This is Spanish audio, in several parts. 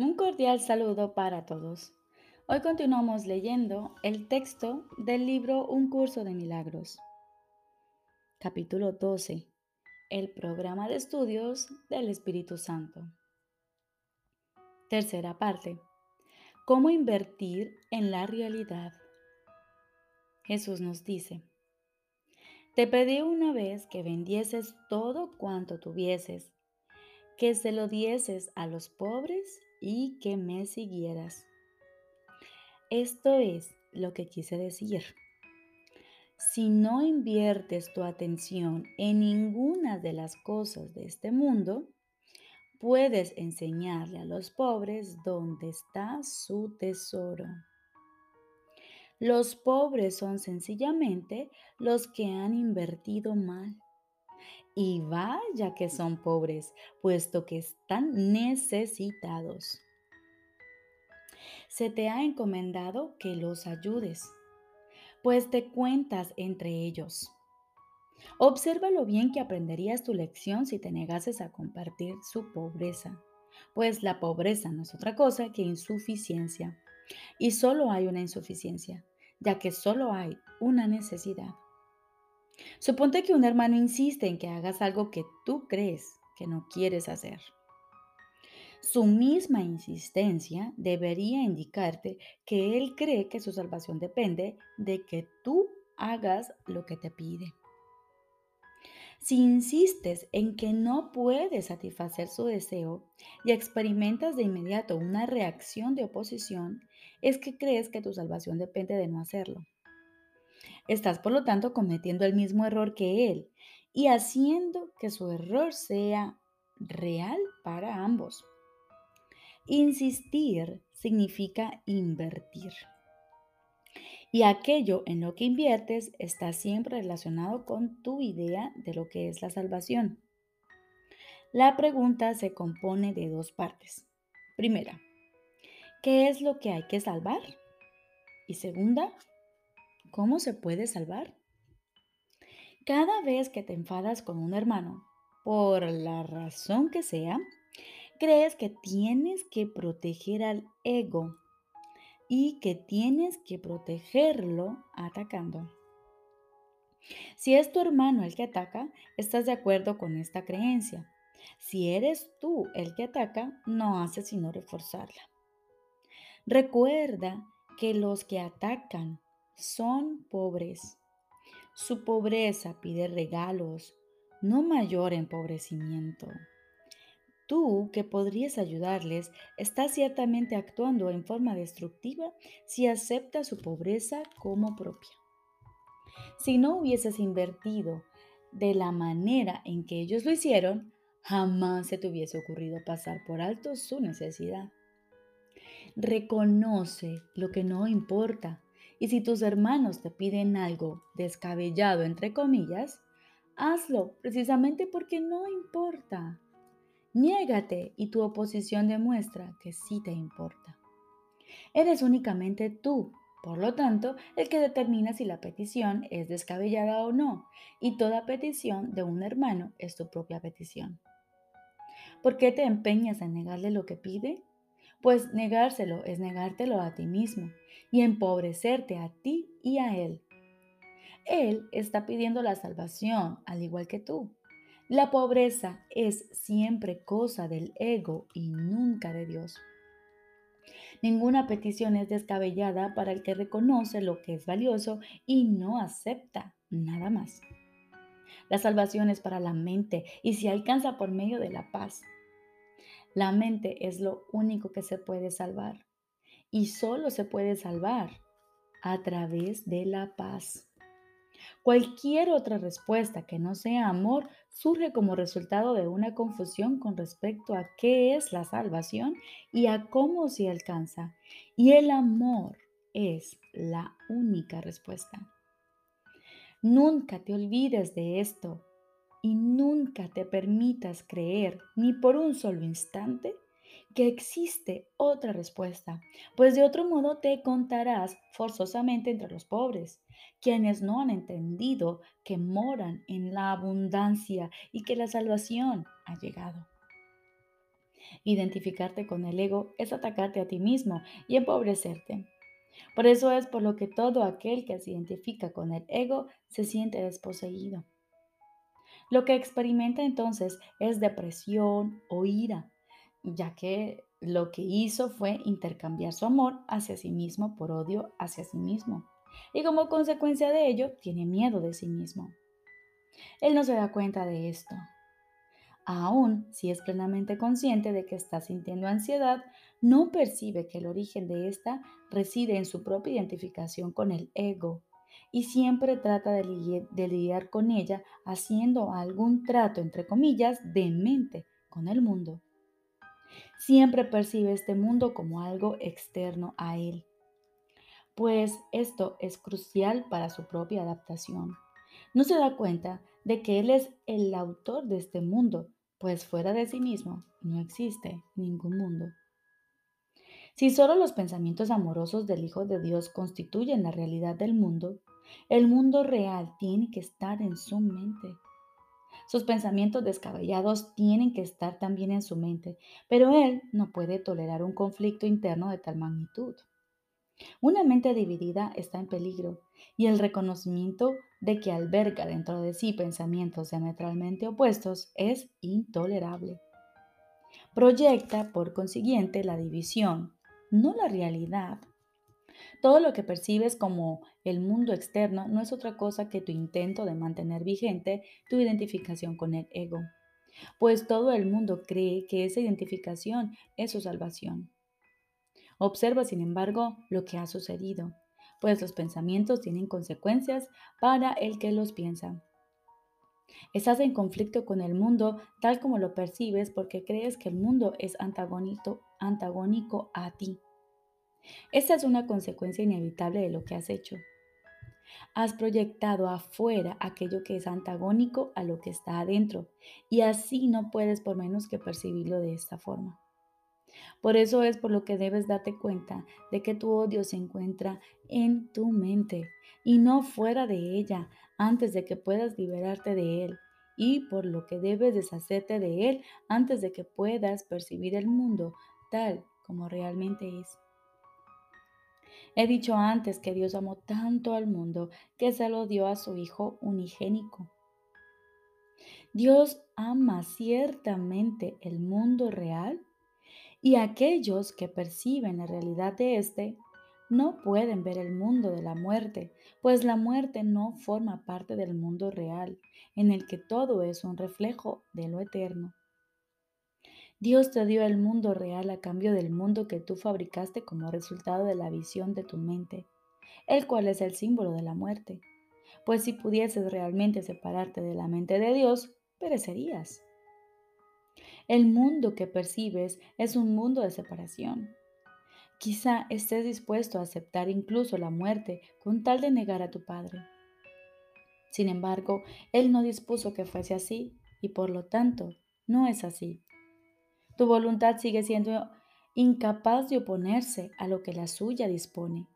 Un cordial saludo para todos. Hoy continuamos leyendo el texto del libro Un curso de milagros. Capítulo 12. El programa de estudios del Espíritu Santo. Tercera parte. ¿Cómo invertir en la realidad? Jesús nos dice, Te pedí una vez que vendieses todo cuanto tuvieses, que se lo dieses a los pobres y que me siguieras. Esto es lo que quise decir. Si no inviertes tu atención en ninguna de las cosas de este mundo, puedes enseñarle a los pobres dónde está su tesoro. Los pobres son sencillamente los que han invertido mal. Y vaya que son pobres, puesto que están necesitados. Se te ha encomendado que los ayudes, pues te cuentas entre ellos. Observa lo bien que aprenderías tu lección si te negases a compartir su pobreza, pues la pobreza no es otra cosa que insuficiencia. Y solo hay una insuficiencia, ya que solo hay una necesidad. Suponte que un hermano insiste en que hagas algo que tú crees que no quieres hacer. Su misma insistencia debería indicarte que él cree que su salvación depende de que tú hagas lo que te pide. Si insistes en que no puedes satisfacer su deseo y experimentas de inmediato una reacción de oposición, es que crees que tu salvación depende de no hacerlo. Estás, por lo tanto, cometiendo el mismo error que él y haciendo que su error sea real para ambos. Insistir significa invertir. Y aquello en lo que inviertes está siempre relacionado con tu idea de lo que es la salvación. La pregunta se compone de dos partes. Primera, ¿qué es lo que hay que salvar? Y segunda, ¿Cómo se puede salvar? Cada vez que te enfadas con un hermano, por la razón que sea, crees que tienes que proteger al ego y que tienes que protegerlo atacando. Si es tu hermano el que ataca, estás de acuerdo con esta creencia. Si eres tú el que ataca, no haces sino reforzarla. Recuerda que los que atacan son pobres. Su pobreza pide regalos, no mayor empobrecimiento. Tú, que podrías ayudarles, estás ciertamente actuando en forma destructiva si aceptas su pobreza como propia. Si no hubieses invertido de la manera en que ellos lo hicieron, jamás se te hubiese ocurrido pasar por alto su necesidad. Reconoce lo que no importa y si tus hermanos te piden algo descabellado, entre comillas, hazlo precisamente porque no importa. Niégate y tu oposición demuestra que sí te importa. Eres únicamente tú, por lo tanto, el que determina si la petición es descabellada o no, y toda petición de un hermano es tu propia petición. ¿Por qué te empeñas en negarle lo que pide? Pues negárselo es negártelo a ti mismo y empobrecerte a ti y a Él. Él está pidiendo la salvación, al igual que tú. La pobreza es siempre cosa del ego y nunca de Dios. Ninguna petición es descabellada para el que reconoce lo que es valioso y no acepta nada más. La salvación es para la mente y se alcanza por medio de la paz. La mente es lo único que se puede salvar y solo se puede salvar a través de la paz. Cualquier otra respuesta que no sea amor surge como resultado de una confusión con respecto a qué es la salvación y a cómo se alcanza. Y el amor es la única respuesta. Nunca te olvides de esto y nunca te permitas creer ni por un solo instante que existe otra respuesta, pues de otro modo te contarás forzosamente entre los pobres, quienes no han entendido que moran en la abundancia y que la salvación ha llegado. Identificarte con el ego es atacarte a ti mismo y empobrecerte. Por eso es por lo que todo aquel que se identifica con el ego se siente desposeído. Lo que experimenta entonces es depresión o ira, ya que lo que hizo fue intercambiar su amor hacia sí mismo por odio hacia sí mismo. Y como consecuencia de ello, tiene miedo de sí mismo. Él no se da cuenta de esto. Aún si es plenamente consciente de que está sintiendo ansiedad, no percibe que el origen de esta reside en su propia identificación con el ego y siempre trata de, lidiar con ella haciendo algún trato, entre comillas, de mente con el mundo. Siempre percibe este mundo como algo externo a él, pues esto es crucial para su propia adaptación. No se da cuenta de que él es el autor de este mundo, pues fuera de sí mismo no existe ningún mundo. Si solo los pensamientos amorosos del Hijo de Dios constituyen la realidad del mundo, el mundo real tiene que estar en su mente. Sus pensamientos descabellados tienen que estar también en su mente, pero él no puede tolerar un conflicto interno de tal magnitud. Una mente dividida está en peligro y el reconocimiento de que alberga dentro de sí pensamientos diametralmente opuestos es intolerable. Proyecta, por consiguiente, la división, no la realidad. Todo lo que percibes como el mundo externo no es otra cosa que tu intento de mantener vigente tu identificación con el ego, pues todo el mundo cree que esa identificación es su salvación. Observa, sin embargo, lo que ha sucedido, pues los pensamientos tienen consecuencias para el que los piensa. Estás en conflicto con el mundo tal como lo percibes porque crees que el mundo es antagónico, a ti. Esta es una consecuencia inevitable de lo que has hecho. Has proyectado afuera aquello que es antagónico a lo que está adentro y así no puedes por menos que percibirlo de esta forma. Por eso es por lo que debes darte cuenta de que tu odio se encuentra en tu mente y no fuera de ella antes de que puedas liberarte de él y por lo que debes deshacerte de él antes de que puedas percibir el mundo tal como realmente es. He dicho antes que Dios amó tanto al mundo que se lo dio a su Hijo unigénico. Dios ama ciertamente el mundo real y aquellos que perciben la realidad de éste no pueden ver el mundo de la muerte, pues la muerte no forma parte del mundo real, en el que todo es un reflejo de lo eterno. Dios te dio el mundo real a cambio del mundo que tú fabricaste como resultado de la visión de tu mente, el cual es el símbolo de la muerte. Pues si pudieses realmente separarte de la mente de Dios, perecerías. El mundo que percibes es un mundo de separación. Quizá estés dispuesto a aceptar incluso la muerte con tal de negar a tu Padre. Sin embargo, Él no dispuso que fuese así y por lo tanto no es así. Tu voluntad sigue siendo incapaz de oponerse a lo que la suya dispone.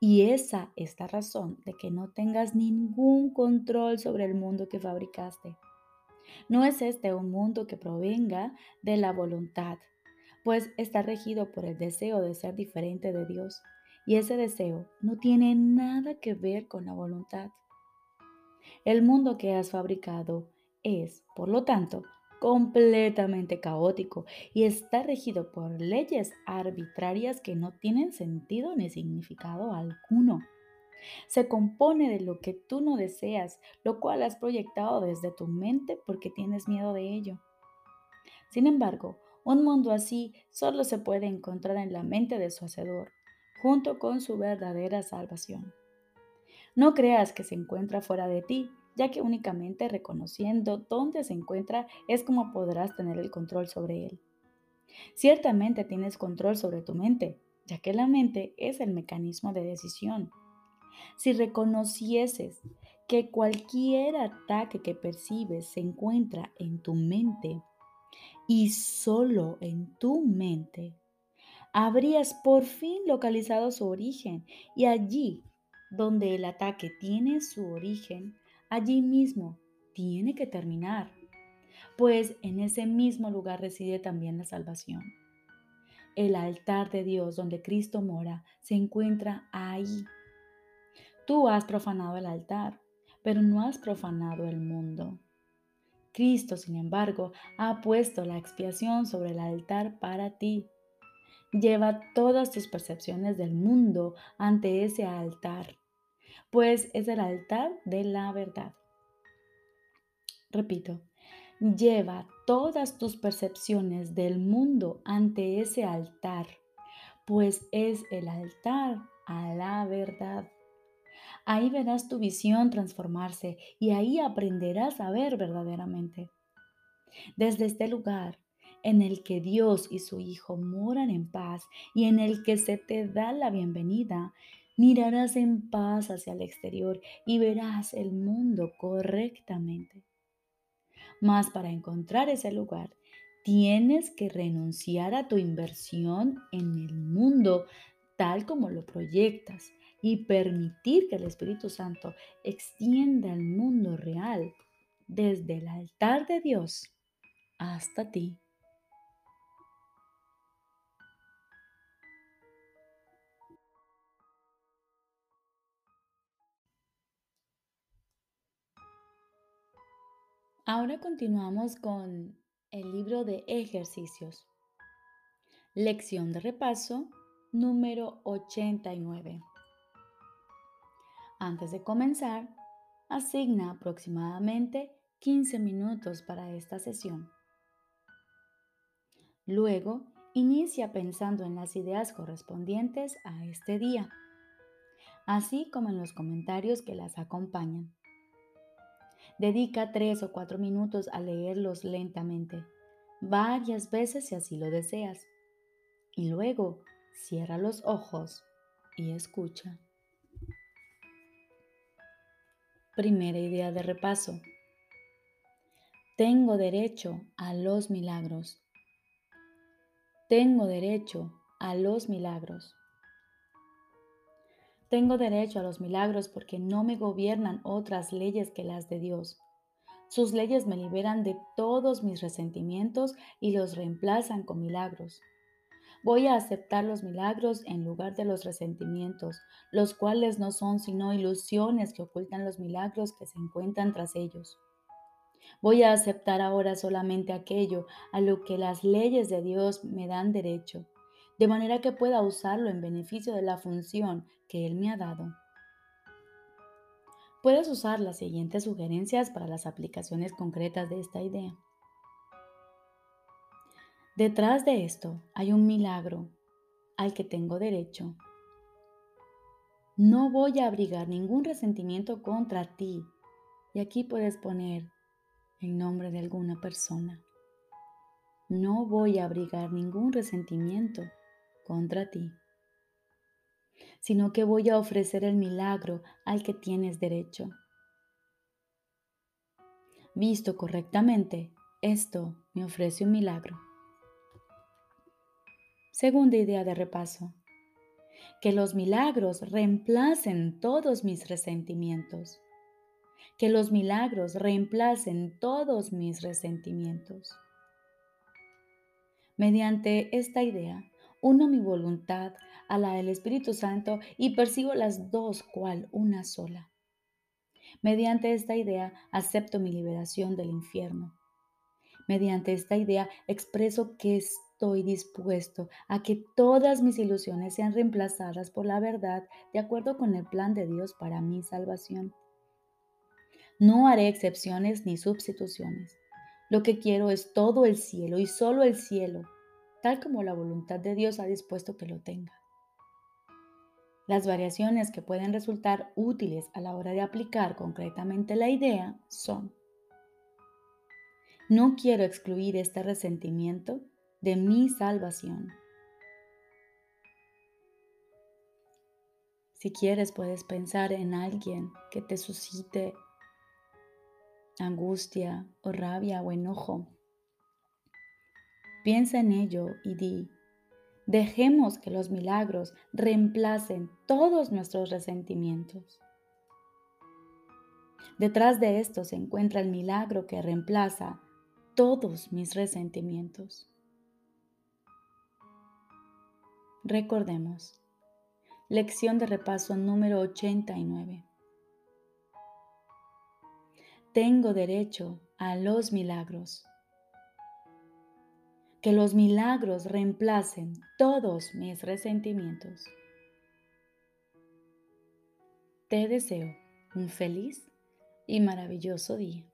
Y esa es la razón de que no tengas ningún control sobre el mundo que fabricaste. No es este un mundo que provenga de la voluntad, pues está regido por el deseo de ser diferente de Dios. Y ese deseo no tiene nada que ver con la voluntad. El mundo que has fabricado es, por lo tanto, completamente caótico y está regido por leyes arbitrarias que no tienen sentido ni significado alguno. Se compone de lo que tú no deseas, lo cual has proyectado desde tu mente porque tienes miedo de ello. Sin embargo, un mundo así solo se puede encontrar en la mente de su hacedor, junto con su verdadera salvación. No creas que se encuentra fuera de ti, ya que únicamente reconociendo dónde se encuentra es como podrás tener el control sobre él. Ciertamente tienes control sobre tu mente, ya que la mente es el mecanismo de decisión. Si reconocieses que cualquier ataque que percibes se encuentra en tu mente y solo en tu mente, habrías por fin localizado su origen y allí donde el ataque tiene su origen, allí mismo tiene que terminar. pues en ese mismo lugar reside también la salvación. El altar de Dios donde Cristo mora se encuentra ahí. Tú has profanado el altar, pero no has profanado el mundo. Cristo, sin embargo, ha puesto la expiación sobre el altar para ti. Lleva todas tus percepciones del mundo ante ese altar, pues es el altar de la verdad. Repito, lleva todas tus percepciones del mundo ante ese altar, pues es el altar a la verdad. Ahí verás tu visión transformarse y ahí aprenderás a ver verdaderamente. Desde este lugar en el que Dios y su Hijo moran en paz y en el que se te da la bienvenida, mirarás en paz hacia el exterior y verás el mundo correctamente. Mas para encontrar ese lugar, tienes que renunciar a tu inversión en el mundo tal como lo proyectas y permitir que el Espíritu Santo extienda el mundo real desde el altar de Dios hasta ti. Ahora continuamos con el libro de ejercicios. Lección de repaso número 89. Antes de comenzar, asigna aproximadamente 15 minutos para esta sesión. Luego, inicia pensando en las ideas correspondientes a este día, así como en los comentarios que las acompañan. Dedica tres o cuatro minutos a leerlos lentamente, varias veces si así lo deseas, y luego cierra los ojos y escucha. Primera idea de repaso. Tengo derecho a los milagros. Tengo derecho a los milagros. Tengo derecho a los milagros porque no me gobiernan otras leyes que las de Dios. Sus leyes me liberan de todos mis resentimientos y los reemplazan con milagros. Voy a aceptar los milagros en lugar de los resentimientos, los cuales no son sino ilusiones que ocultan los milagros que se encuentran tras ellos. Voy a aceptar ahora solamente aquello a lo que las leyes de Dios me dan derecho, de manera que pueda usarlo en beneficio de la función que Él me ha dado. Puedes usar las siguientes sugerencias para las aplicaciones concretas de esta idea. Detrás de esto hay un milagro al que tengo derecho. No voy a abrigar ningún resentimiento contra ti. Y aquí puedes poner el nombre de alguna persona. No voy a abrigar ningún resentimiento contra ti, sino que voy a ofrecer el milagro al que tienes derecho. Visto correctamente, esto me ofrece un milagro. Segunda idea de repaso. Que los milagros reemplacen todos mis resentimientos. Que los milagros reemplacen todos mis resentimientos. Mediante esta idea, uno mi voluntad a la del Espíritu Santo y percibo las dos cual una sola. Mediante esta idea acepto mi liberación del infierno. Mediante esta idea expreso que estoy dispuesto a que todas mis ilusiones sean reemplazadas por la verdad de acuerdo con el plan de Dios para mi salvación. No haré excepciones ni sustituciones. Lo que quiero es todo el cielo y solo el cielo, tal como la voluntad de Dios ha dispuesto que lo tenga. Las variaciones que pueden resultar útiles a la hora de aplicar concretamente la idea son, no quiero excluir este resentimiento de mi salvación. Si quieres, puedes pensar en alguien que te suscite angustia o rabia o enojo. Piensa en ello y di, dejemos que los milagros reemplacen todos nuestros resentimientos. Detrás de esto se encuentra el milagro que reemplaza todos mis resentimientos. Recordemos, lección de repaso número 89. Tengo derecho a los milagros. Que los milagros reemplacen todos mis resentimientos. Te deseo un feliz y maravilloso día.